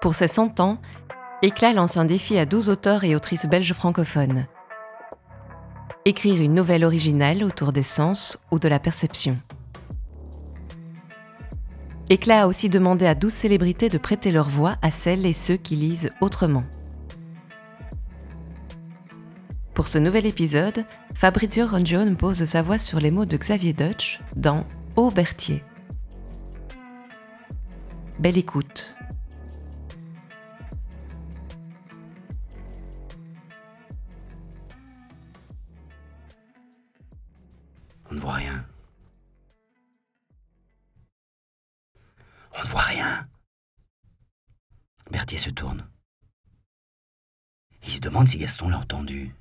Pour ses 100 ans, Éclat lance un défi à 12 auteurs et autrices belges francophones. Écrire une nouvelle originale autour des sens ou de la perception. Éclat a aussi demandé à 12 célébrités de prêter leur voix à celles et ceux qui lisent autrement. Pour ce nouvel épisode, Fabrizio Rongione pose sa voix sur les mots de Xavier Deutsch dans Au Berthier. Belle écoute. On ne voit rien. On ne voit rien. Berthier se tourne. Il se demande si Gaston l'a entendu.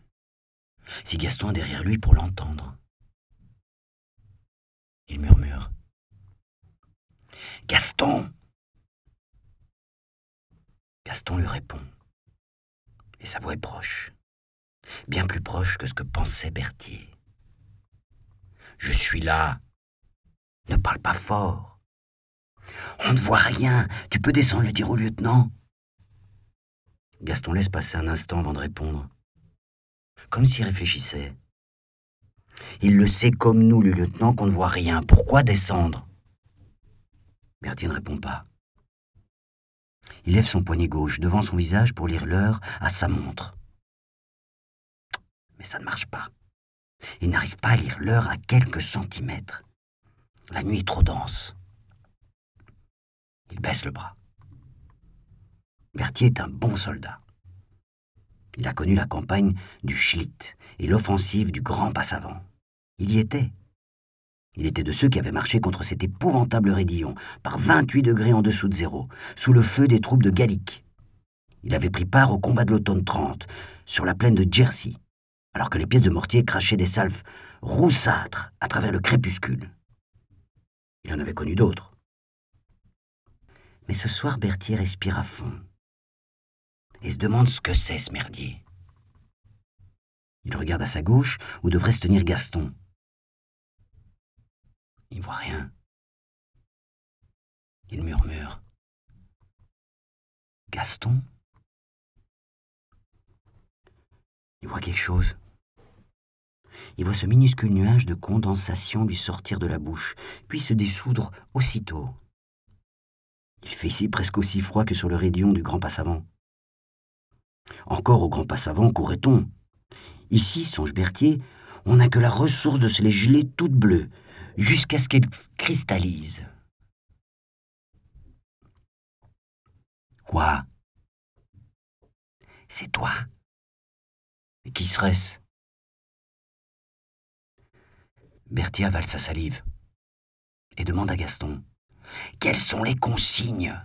Si Gaston est derrière lui pour l'entendre. Il murmure. Gaston Gaston lui répond. Et sa voix est proche. Bien plus proche que ce que pensait Berthier. Je suis là. Ne parle pas fort. On ne voit rien. Tu peux descendre le dire au lieutenant. Gaston laisse passer un instant avant de répondre. Comme s'il réfléchissait. Il le sait comme nous, le lieutenant, qu'on ne voit rien. Pourquoi descendre? Berthier ne répond pas. Il lève son poignet gauche devant son visage pour lire l'heure à sa montre. Mais ça ne marche pas. Il n'arrive pas à lire l'heure à quelques centimètres. La nuit est trop dense. Il baisse le bras. Berthier est un bon soldat. Il a connu la campagne du Schlitt et l'offensive du Grand Passavant. Il y était. Il était de ceux qui avaient marché contre cet épouvantable raidillon, par 28 degrés en dessous de zéro, sous le feu des troupes de Gallic. Il avait pris part au combat de l'automne 30, sur la plaine de Jersey, alors que les pièces de mortier crachaient des salves roussâtres à travers le crépuscule. Il en avait connu d'autres. Mais ce soir, Berthier respire à fond et se demande ce que c'est ce merdier. Il regarde à sa gauche où devrait se tenir Gaston. Il voit rien. Il murmure. Gaston? Il voit quelque chose. Il voit ce minuscule nuage de condensation lui sortir de la bouche, puis se dissoudre aussitôt. Il fait ici presque aussi froid que sur le rayon du Grand Passavant. Encore au Grand Passavant courait-on? Ici, songe Berthier, on n'a que la ressource de se les geler toutes bleues, jusqu'à ce qu'elles cristallisent. Quoi? C'est toi? Qui serait-ce? Berthier avale sa salive et demande à Gaston Quelles sont les consignes?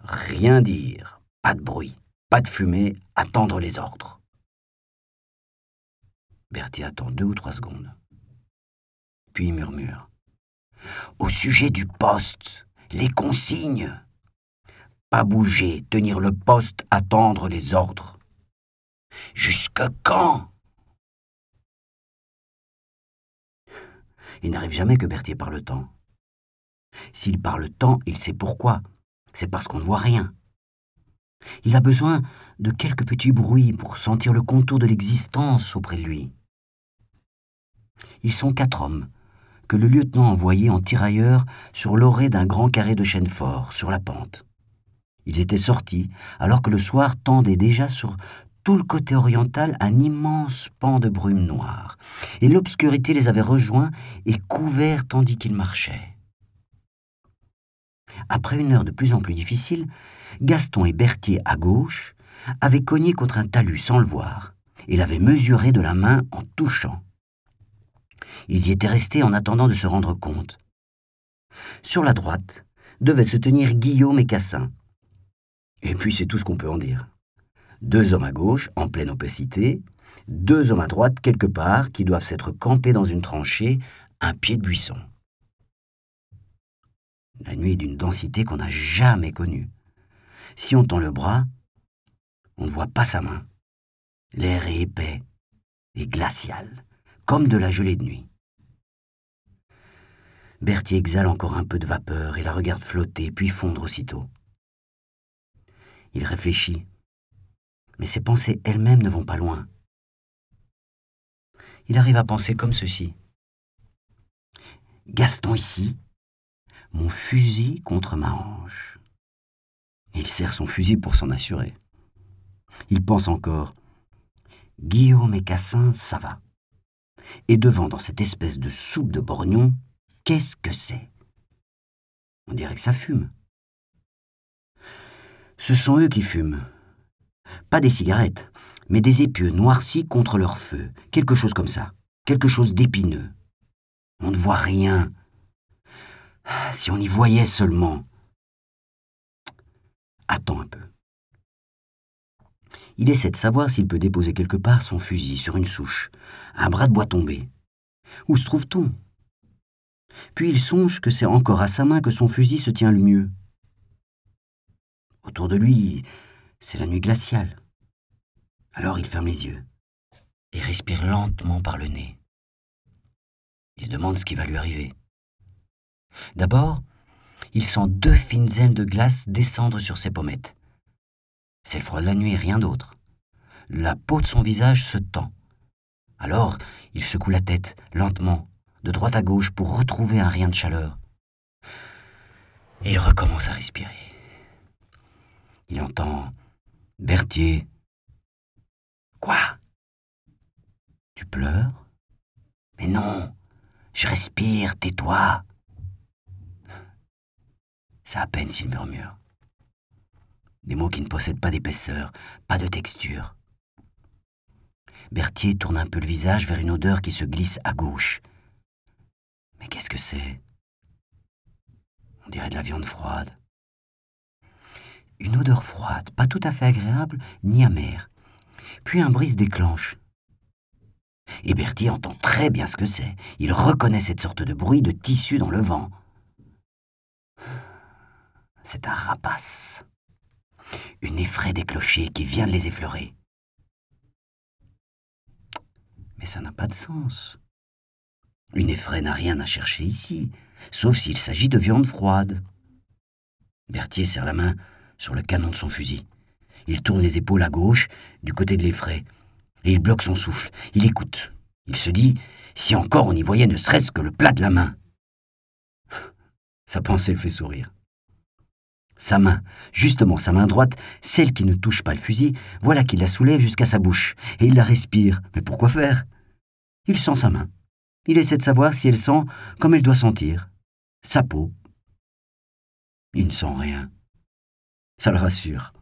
Rien dire, pas de bruit, pas de fumée, attendre les ordres. Berthier attend deux ou trois secondes. Puis murmure. Au sujet du poste, les consignes. Pas bouger, tenir le poste, attendre les ordres. Jusque quand? Il n'arrive jamais que Berthier parle temps. S'il parle temps, il sait pourquoi. C'est parce qu'on ne voit rien. Il a besoin de quelques petits bruits pour sentir le contour de l'existence auprès de lui. Ils sont quatre hommes, que le lieutenant envoyait en tirailleur sur l'orée d'un grand carré de chêne fort, sur la pente. Ils étaient sortis, alors que le soir tendait déjà sur tout le côté oriental un immense pan de brume noire, et l'obscurité les avait rejoints et couverts tandis qu'ils marchaient. Après une heure de plus en plus difficile, Gaston et Berthier à gauche avaient cogné contre un talus sans le voir, et l'avaient mesuré de la main en touchant. Ils y étaient restés en attendant de se rendre compte. Sur la droite devaient se tenir Guillaume et Cassin. Et puis c'est tout ce qu'on peut en dire. Deux hommes à gauche, en pleine opacité, deux hommes à droite, quelque part, qui doivent s'être campés dans une tranchée, un pied de buisson. La nuit est d'une densité qu'on n'a jamais connue. Si on tend le bras, on ne voit pas sa main. L'air est épais et glacial, comme de la gelée de nuit. Berthier exhale encore un peu de vapeur et la regarde flotter puis fondre aussitôt. Il réfléchit. Mais ses pensées elles-mêmes ne vont pas loin. Il arrive à penser comme ceci. Gaston ici, mon fusil contre ma hanche. Il serre son fusil pour s'en assurer. Il pense encore. Guillaume et Cassin, ça va. Et devant, dans cette espèce de soupe de borgnon, qu'est-ce que c'est? On dirait que ça fume. Ce sont eux qui fument. Pas des cigarettes, mais des épieux noircis contre leur feu, quelque chose comme ça, quelque chose d'épineux. On ne voit rien. Si on y voyait seulement. Attends un peu. Il essaie de savoir s'il peut déposer quelque part son fusil sur une souche, un bras de bois tombé. Où se trouve-t-on? Puis il songe que c'est encore à sa main que son fusil se tient le mieux. Autour de lui, c'est la nuit glaciale. Alors il ferme les yeux et respire lentement par le nez. Il se demande ce qui va lui arriver. D'abord, il sent deux fines ailes de glace descendre sur ses pommettes. C'est le froid de la nuit, rien d'autre. La peau de son visage se tend. Alors, il secoue la tête, lentement, de droite à gauche, pour retrouver un rien de chaleur. Et il recommence à respirer. Il entend Berthier. Quoi? Tu pleures? Mais non, je respire, tais-toi. C'est à peine s'il murmure. Des mots qui ne possèdent pas d'épaisseur, pas de texture. Berthier tourne un peu le visage vers une odeur qui se glisse à gauche. Mais qu'est-ce que c'est? On dirait de la viande froide. Une odeur froide, pas tout à fait agréable ni amère. Puis un brise déclenche. Et Berthier entend très bien ce que c'est. Il reconnaît cette sorte de bruit de tissu dans le vent. C'est un rapace. Une effraie des clochers qui vient de les effleurer. Mais ça n'a pas de sens. Une effraie n'a rien à chercher ici, sauf s'il s'agit de viande froide. Berthier serre la main sur le canon de son fusil. Il tourne les épaules à gauche, du côté de l'effraie, et il bloque son souffle. Il écoute. Il se dit si encore on y voyait ne serait-ce que le plat de la main. Sa pensée le fait sourire. Sa main, justement sa main droite, celle qui ne touche pas le fusil, voilà qu'il la soulève jusqu'à sa bouche, et il la respire. Mais pourquoi faire? Il sent sa main. Il essaie de savoir si elle sent comme elle doit sentir. Sa peau. Il ne sent rien. Ça le rassure.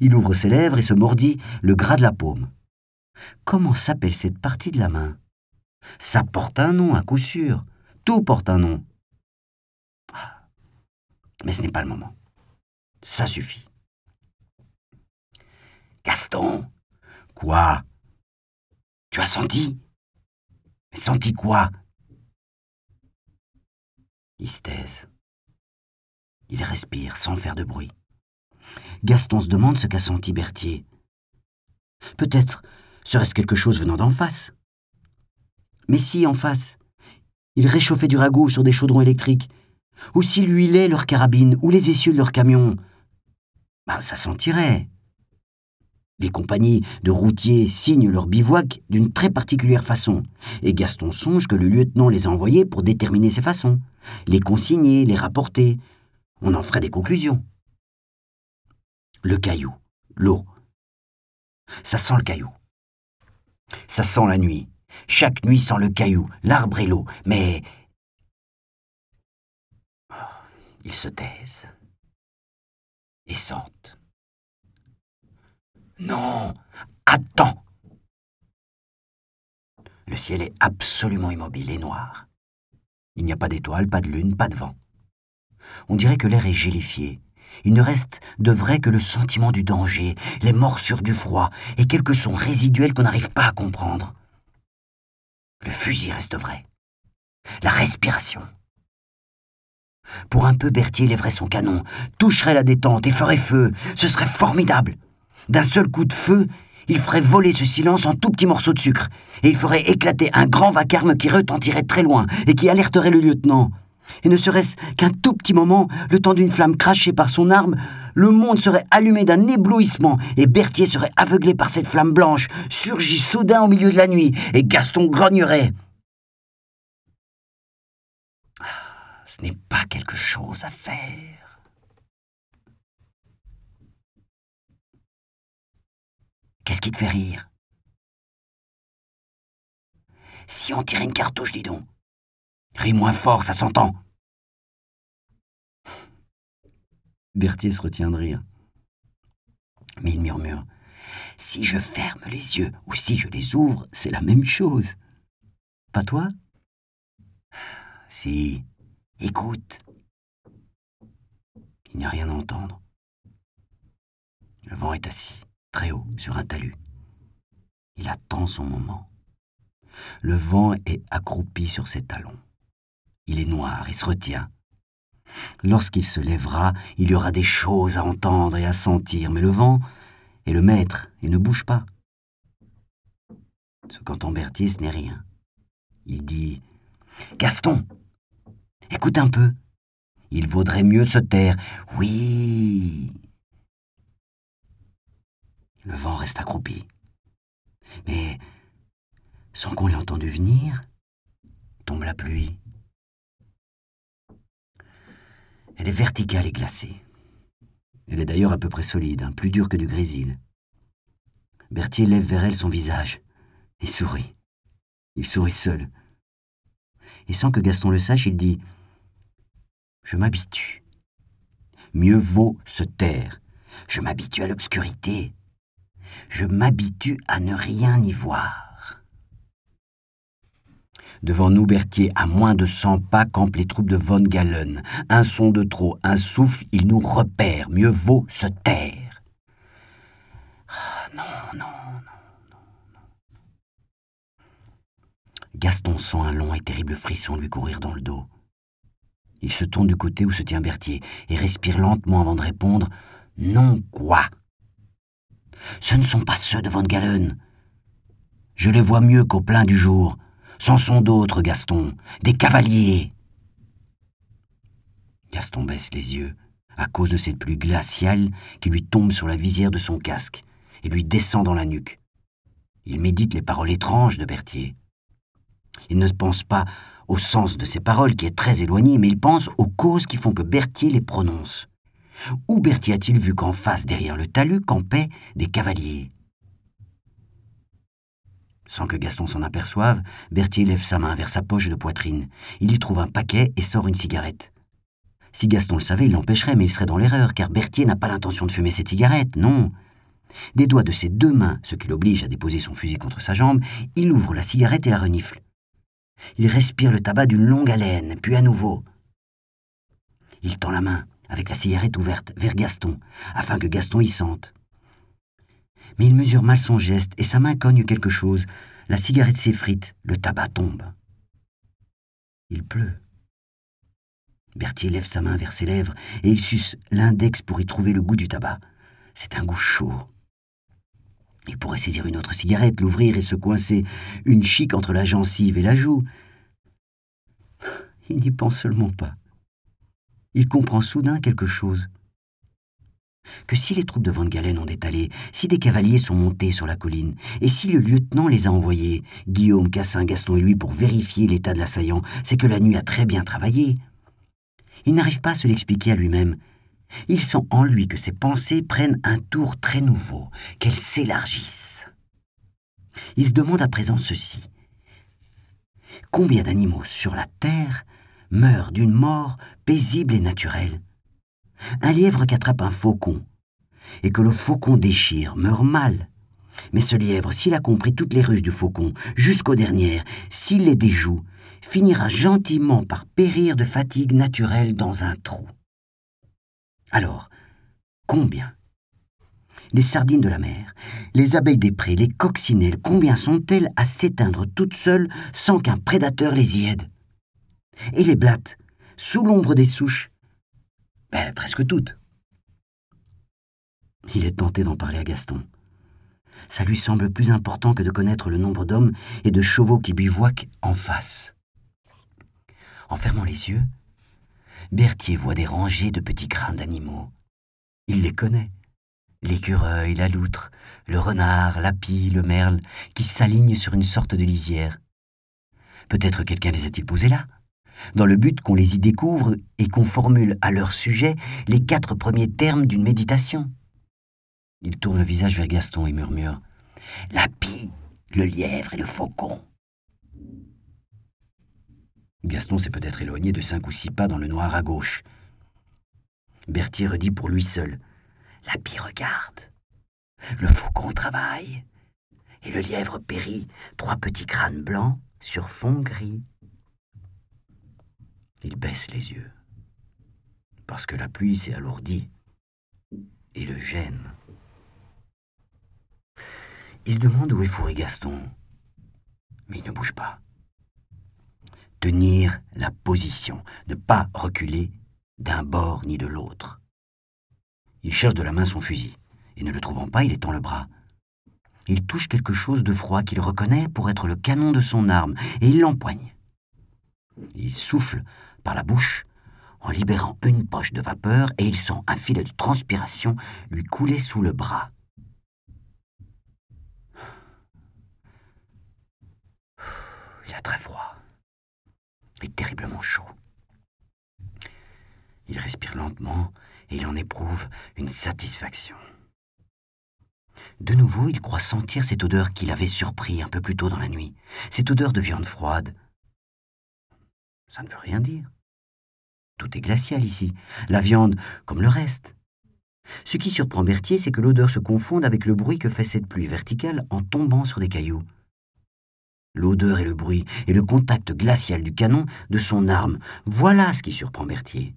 Il ouvre ses lèvres et se mordit le gras de la paume. Comment s'appelle cette partie de la main? Ça porte un nom, à coup sûr. Tout porte un nom. Ah. Mais ce n'est pas le moment. Ça suffit. Gaston Quoi? Tu as senti? Senti quoi? Il. Il respire sans faire de bruit. Gaston se demande ce qu'a senti Berthier. Peut-être serait-ce quelque chose venant d'en face. Mais si, en face, il réchauffait du ragoût sur des chaudrons électriques, ou s'il huilait leurs carabines ou les essieux de leur camion, bah, ça sentirait. Les compagnies de routiers signent leur bivouac d'une très particulière façon, et Gaston songe que le lieutenant les a envoyés pour déterminer ces façons, les consigner, les rapporter. On en ferait des conclusions. Le caillou, l'eau. Ça sent le caillou. Ça sent la nuit. Chaque nuit sent le caillou, l'arbre et l'eau. Mais... Oh, ils se taisent. Et sentent. Non Attends Le ciel est absolument immobile et noir. Il n'y a pas d'étoiles, pas de lune, pas de vent. On dirait que l'air est gélifié. Il ne reste de vrai que le sentiment du danger, les morsures du froid et quelques sons résiduels qu'on n'arrive pas à comprendre. Le fusil reste vrai. La respiration. Pour un peu, Berthier lèverait son canon, toucherait la détente et ferait feu. Ce serait formidable. D'un seul coup de feu, il ferait voler ce silence en tout petits morceaux de sucre, et il ferait éclater un grand vacarme qui retentirait très loin et qui alerterait le lieutenant. Et ne serait-ce qu'un tout petit moment, le temps d'une flamme crachée par son arme, le monde serait allumé d'un éblouissement et Berthier serait aveuglé par cette flamme blanche, surgie soudain au milieu de la nuit, et Gaston grognerait. Ah, ce n'est pas quelque chose à faire. Qu'est-ce qui te fait rire? Si on tirait une cartouche, dis donc. Ris moins fort, ça s'entend. Berthier se retient de rire. Mais il murmure. Si je ferme les yeux ou si je les ouvre, c'est la même chose. Pas toi? Si. Écoute. Il n'y a rien à entendre. Le vent est assis, très haut, sur un talus. Il attend son moment. Le vent est accroupi sur ses talons. Il est noir et se retient. Lorsqu'il se lèvera, il y aura des choses à entendre et à sentir, mais le vent est le maître et ne bouge pas. Ce qu'entend Berthier, ce n'est rien. Il dit Gaston, écoute un peu. Il vaudrait mieux se taire. Oui. Le vent reste accroupi. Mais, sans qu'on l'ait entendu venir, tombe la pluie. Elle est verticale et glacée. Elle est d'ailleurs à peu près solide, hein, plus dure que du grésil. Berthier lève vers elle son visage et sourit. Il sourit seul. Et sans que Gaston le sache, il dit Je m'habitue. Mieux vaut se taire. Je m'habitue à l'obscurité. Je m'habitue à ne rien y voir. Devant nous, Berthier, à moins de cent pas, campent les troupes de Von Galen. Un son de trop, un souffle, ils nous repèrent. Mieux vaut se taire. Ah, non, non, non, non, non. Gaston sent un long et terrible frisson lui courir dans le dos. Il se tourne du côté où se tient Berthier et respire lentement avant de répondre Non, quoi Ce ne sont pas ceux de Von Galen. Je les vois mieux qu'au plein du jour. C'en sont d'autres, Gaston, des cavaliers. Gaston baisse les yeux, à cause de cette pluie glaciale qui lui tombe sur la visière de son casque et lui descend dans la nuque. Il médite les paroles étranges de Berthier. Il ne pense pas au sens de ces paroles qui est très éloigné, mais il pense aux causes qui font que Berthier les prononce. Où Berthier a-t-il vu qu'en face, derrière le talus, campaient des cavaliers? Sans que Gaston s'en aperçoive, Berthier lève sa main vers sa poche de poitrine. Il y trouve un paquet et sort une cigarette. Si Gaston le savait, il l'empêcherait, mais il serait dans l'erreur, car Berthier n'a pas l'intention de fumer cette cigarette, non. Des doigts de ses deux mains, ce qui l'oblige à déposer son fusil contre sa jambe, il ouvre la cigarette et la renifle. Il respire le tabac d'une longue haleine, puis à nouveau. Il tend la main, avec la cigarette ouverte, vers Gaston, afin que Gaston y sente mais il mesure mal son geste et sa main cogne quelque chose. La cigarette s'effrite, le tabac tombe. Il pleut. Berthier lève sa main vers ses lèvres et il suce l'index pour y trouver le goût du tabac. C'est un goût chaud. Il pourrait saisir une autre cigarette, l'ouvrir et se coincer une chic entre la gencive et la joue. Il n'y pense seulement pas. Il comprend soudain quelque chose que si les troupes de Van Galen ont détalé, si des cavaliers sont montés sur la colline, et si le lieutenant les a envoyés, Guillaume, Cassin, Gaston et lui, pour vérifier l'état de l'assaillant, c'est que la nuit a très bien travaillé. Il n'arrive pas à se l'expliquer à lui-même. Il sent en lui que ses pensées prennent un tour très nouveau, qu'elles s'élargissent. Il se demande à présent ceci. Combien d'animaux sur la terre meurent d'une mort paisible et naturelle? Un lièvre qui attrape un faucon, et que le faucon déchire, meurt mal. Mais ce lièvre, s'il a compris toutes les ruses du faucon, jusqu'aux dernières, s'il les déjoue, finira gentiment par périr de fatigue naturelle dans un trou. Alors, combien? Les sardines de la mer, les abeilles des prés, les coccinelles, combien sont-elles à s'éteindre toutes seules sans qu'un prédateur les y aide? Et les blattes, sous l'ombre des souches, ben, presque toutes. Il est tenté d'en parler à Gaston. Ça lui semble plus important que de connaître le nombre d'hommes et de chevaux qui bivouaquent en face. En fermant les yeux, Berthier voit des rangées de petits crânes d'animaux. Il les connaît. L'écureuil, la loutre, le renard, la pie, le merle, qui s'alignent sur une sorte de lisière. Peut-être quelqu'un les a-t-il posés là? Dans le but qu'on les y découvre et qu'on formule à leur sujet les quatre premiers termes d'une méditation. Il tourne le visage vers Gaston et murmure La pie, le lièvre et le faucon. Gaston s'est peut-être éloigné de cinq ou six pas dans le noir à gauche. Berthier redit pour lui seul La pie regarde, le faucon travaille, et le lièvre périt, trois petits crânes blancs sur fond gris. Il baisse les yeux, parce que la pluie s'est alourdie et le gêne. Il se demande où est fourré Gaston, mais il ne bouge pas. Tenir la position, ne pas reculer d'un bord ni de l'autre. Il cherche de la main son fusil, et ne le trouvant pas, il étend le bras. Il touche quelque chose de froid qu'il reconnaît pour être le canon de son arme, et il l'empoigne. Il souffle par la bouche en libérant une poche de vapeur et il sent un filet de transpiration lui couler sous le bras. Il a très froid et terriblement chaud. Il respire lentement et il en éprouve une satisfaction. De nouveau, il croit sentir cette odeur qu'il avait surpris un peu plus tôt dans la nuit, cette odeur de viande froide, ça ne veut rien dire. Tout est glacial ici, la viande comme le reste. Ce qui surprend Berthier, c'est que l'odeur se confonde avec le bruit que fait cette pluie verticale en tombant sur des cailloux. L'odeur et le bruit, et le contact glacial du canon de son arme, voilà ce qui surprend Berthier.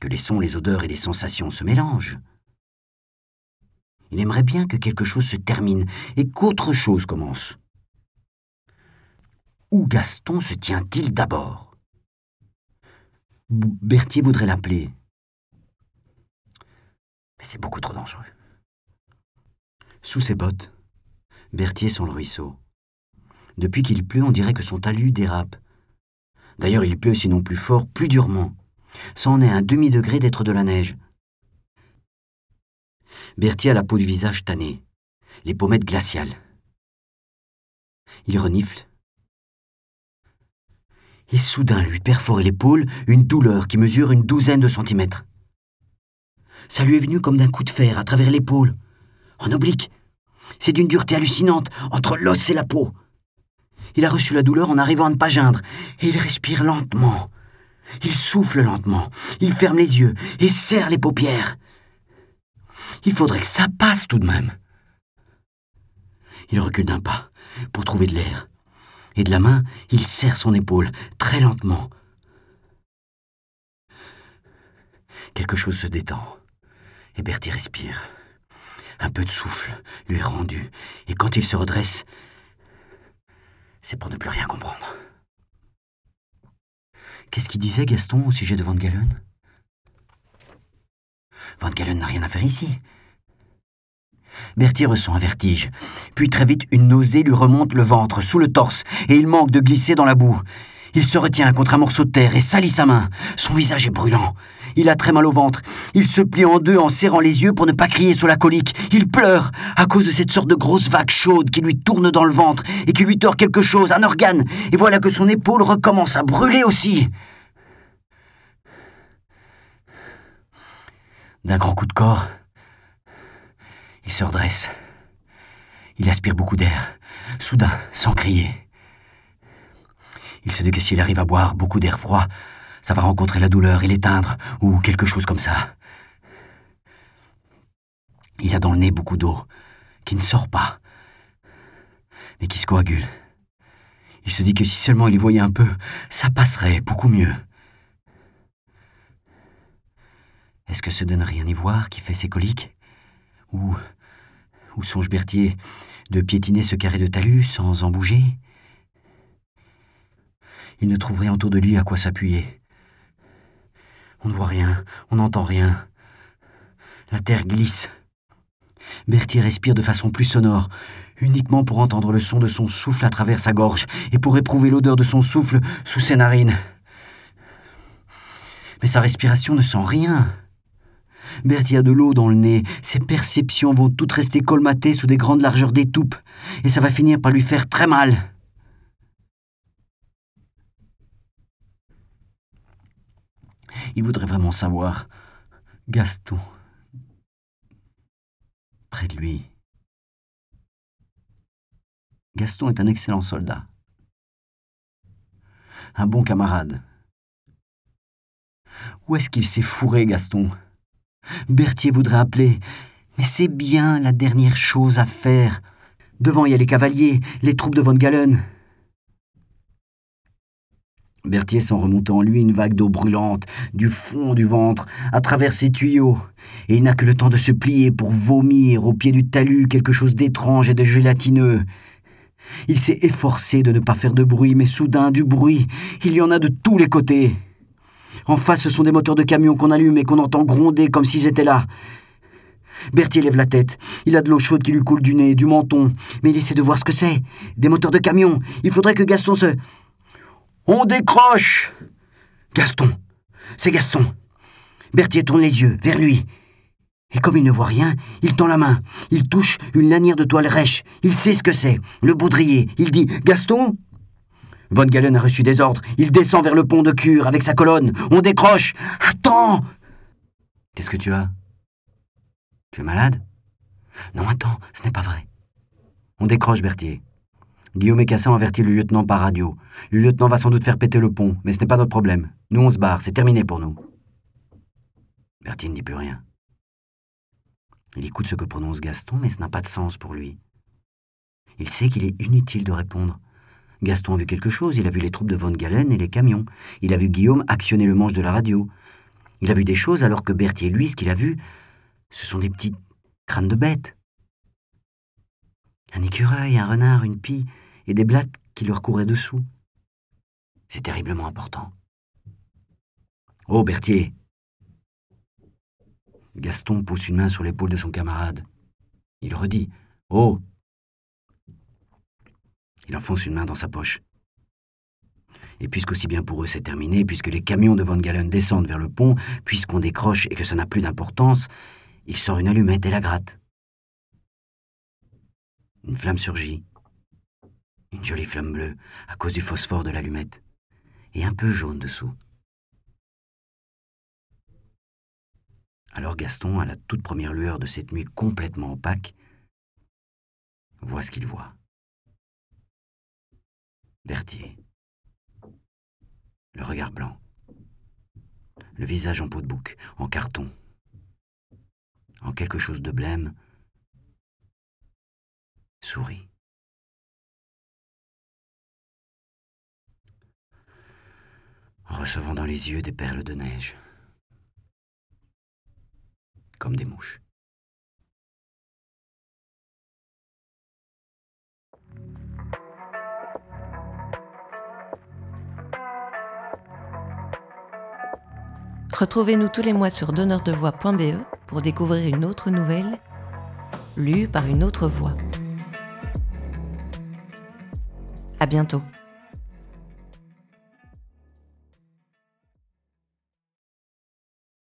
Que les sons, les odeurs et les sensations se mélangent. Il aimerait bien que quelque chose se termine et qu'autre chose commence. Où Gaston se tient-il d'abord? Berthier voudrait l'appeler. Mais c'est beaucoup trop dangereux. Sous ses bottes, Berthier sent le ruisseau. Depuis qu'il pleut, on dirait que son talus dérape. D'ailleurs, il pleut sinon plus fort, plus durement. C'en est un demi-degré d'être de la neige. Berthier a la peau du visage tannée, les pommettes glaciales. Il renifle, et soudain lui perforer l'épaule une douleur qui mesure une douzaine de centimètres. Ça lui est venu comme d'un coup de fer à travers l'épaule, en oblique. C'est d'une dureté hallucinante, entre l'os et la peau. Il a reçu la douleur en arrivant à ne pas geindre, et il respire lentement. Il souffle lentement, il ferme les yeux et serre les paupières. Il faudrait que ça passe tout de même. Il recule d'un pas pour trouver de l'air et de la main, il serre son épaule, très lentement. Quelque chose se détend, et Bertie respire. Un peu de souffle lui est rendu, et quand il se redresse, c'est pour ne plus rien comprendre. Qu'est-ce qu'il disait Gaston au sujet de Van Galen? Van Galen n'a rien à faire ici. Berthier ressent un vertige. Puis très vite, une nausée lui remonte le ventre, sous le torse, et il manque de glisser dans la boue. Il se retient contre un morceau de terre et salit sa main. Son visage est brûlant. Il a très mal au ventre. Il se plie en deux en serrant les yeux pour ne pas crier sous la colique. Il pleure à cause de cette sorte de grosse vague chaude qui lui tourne dans le ventre et qui lui tord quelque chose, un organe. Et voilà que son épaule recommence à brûler aussi. D'un grand coup de corps, il se redresse. Il aspire beaucoup d'air, soudain, sans crier. Il se dit que s'il arrive à boire beaucoup d'air froid, ça va rencontrer la douleur et l'éteindre, ou quelque chose comme ça. Il a dans le nez beaucoup d'eau, qui ne sort pas, mais qui se coagule. Il se dit que si seulement il y voyait un peu, ça passerait beaucoup mieux. Est-ce que ce de ne rien y voir qui fait ses coliques Ou ou songe Berthier de piétiner ce carré de talus sans en bouger? Il ne trouve rien autour de lui à quoi s'appuyer. On ne voit rien, on n'entend rien. La terre glisse. Berthier respire de façon plus sonore, uniquement pour entendre le son de son souffle à travers sa gorge et pour éprouver l'odeur de son souffle sous ses narines. Mais sa respiration ne sent rien. Bertie a de l'eau dans le nez, ses perceptions vont toutes rester colmatées sous des grandes largeurs d'étoupe, et ça va finir par lui faire très mal. Il voudrait vraiment savoir. Gaston. Près de lui. Gaston est un excellent soldat. Un bon camarade. Où est-ce qu'il s'est fourré, Gaston? Berthier voudrait appeler. Mais c'est bien la dernière chose à faire. Devant, il y a les cavaliers, les troupes de Von Galen. Berthier sent remonter en lui une vague d'eau brûlante, du fond du ventre, à travers ses tuyaux, et il n'a que le temps de se plier pour vomir au pied du talus quelque chose d'étrange et de gélatineux. Il s'est efforcé de ne pas faire de bruit, mais soudain, du bruit, il y en a de tous les côtés. En face, ce sont des moteurs de camion qu'on allume et qu'on entend gronder comme s'ils étaient là. Berthier lève la tête. Il a de l'eau chaude qui lui coule du nez, du menton. Mais il essaie de voir ce que c'est. Des moteurs de camion. Il faudrait que Gaston se... On décroche Gaston C'est Gaston Berthier tourne les yeux vers lui. Et comme il ne voit rien, il tend la main. Il touche une lanière de toile rêche. Il sait ce que c'est. Le baudrier. Il dit Gaston Von Galen a reçu des ordres. Il descend vers le pont de Cure avec sa colonne. On décroche. Attends Qu'est-ce que tu as? Tu es malade? Non, attends, ce n'est pas vrai. On décroche, Berthier. Guillaume et Cassan avertit le lieutenant par radio. Le lieutenant va sans doute faire péter le pont, mais ce n'est pas notre problème. Nous, on se barre, c'est terminé pour nous. Berthier ne dit plus rien. Il écoute ce que prononce Gaston, mais ce n'a pas de sens pour lui. Il sait qu'il est inutile de répondre. Gaston a vu quelque chose, il a vu les troupes de Von Galen et les camions. Il a vu Guillaume actionner le manche de la radio. Il a vu des choses alors que Berthier, lui, ce qu'il a vu, ce sont des petits crânes de bêtes. Un écureuil, un renard, une pie, et des blattes qui leur couraient dessous. C'est terriblement important. Oh, Berthier Gaston pousse une main sur l'épaule de son camarade. Il redit Oh Il enfonce une main dans sa poche. Et puisqu'aussi bien pour eux c'est terminé, puisque les camions de Van Galen descendent vers le pont, puisqu'on décroche et que ça n'a plus d'importance, il sort une allumette et la gratte. Une flamme surgit. Une jolie flamme bleue, à cause du phosphore de l'allumette, et un peu jaune dessous. Alors Gaston, à la toute première lueur de cette nuit complètement opaque, voit ce qu'il voit. Berthier. Le regard blanc. Le visage en peau de bouc, en carton. En quelque chose de blême. Sourit. recevant dans les yeux des perles de neige, comme des mouches. Retrouvez-nous tous les mois sur donneurdevoix.be pour découvrir une autre nouvelle lue par une autre voix. À bientôt.